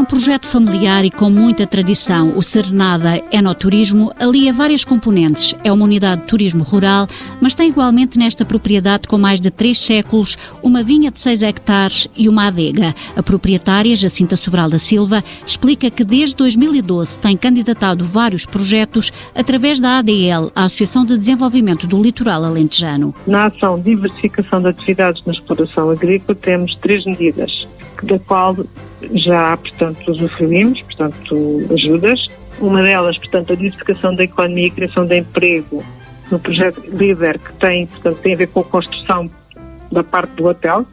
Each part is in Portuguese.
É um projeto familiar e com muita tradição. O Serenada Enoturismo alia várias componentes. É uma unidade de turismo rural, mas tem igualmente nesta propriedade com mais de três séculos uma vinha de 6 hectares e uma adega. A proprietária, Jacinta Sobral da Silva, explica que desde 2012 tem candidatado vários projetos através da ADL, a Associação de Desenvolvimento do Litoral Alentejano. Na ação diversificação de atividades na exploração agrícola temos três medidas, da qual já, portanto, usufruímos, portanto, ajudas. Uma delas, portanto, a diversificação da economia e criação de emprego no projeto LIDER, que tem, portanto, tem a ver com a construção da parte do hotel.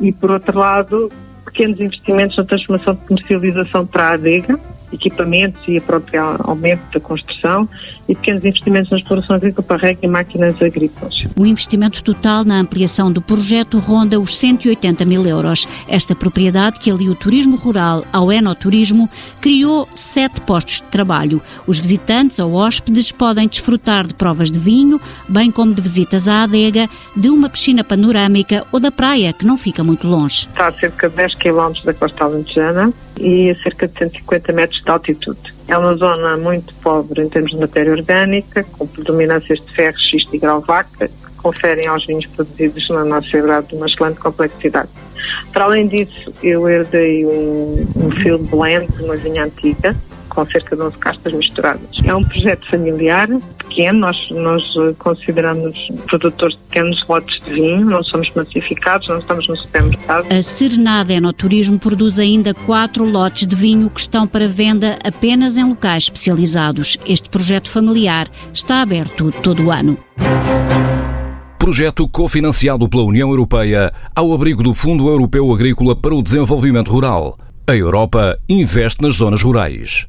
E, por outro lado, pequenos investimentos na transformação de comercialização para a adega, equipamentos e a própria aumento da construção e pequenos investimentos na exploração agrícola para rega e máquinas agrícolas. O investimento total na ampliação do projeto ronda os 180 mil euros. Esta propriedade, que alia o turismo rural ao enoturismo, criou sete postos de trabalho. Os visitantes ou hóspedes podem desfrutar de provas de vinho, bem como de visitas à adega, de uma piscina panorâmica ou da praia, que não fica muito longe. Está a cerca de 10 km da costa alentejana e a cerca de 150 metros de altitude. É uma zona muito pobre em termos de matéria orgânica, com predominâncias de ferro, xisto e grauvaca, que conferem aos vinhos produzidos na nossa cidade uma excelente complexidade. Para além disso, eu herdei um, um field blend uma vinha antiga, com cerca de 11 castas misturadas. É um projeto familiar, pequeno, nós, nós consideramos produtores de pequenos lotes de vinho, não somos massificados, não estamos no supermercado. A Serenada Enoturismo produz ainda quatro lotes de vinho que estão para venda apenas em locais especializados. Este projeto familiar está aberto todo o ano. Projeto cofinanciado pela União Europeia ao abrigo do Fundo Europeu Agrícola para o Desenvolvimento Rural. A Europa investe nas zonas rurais.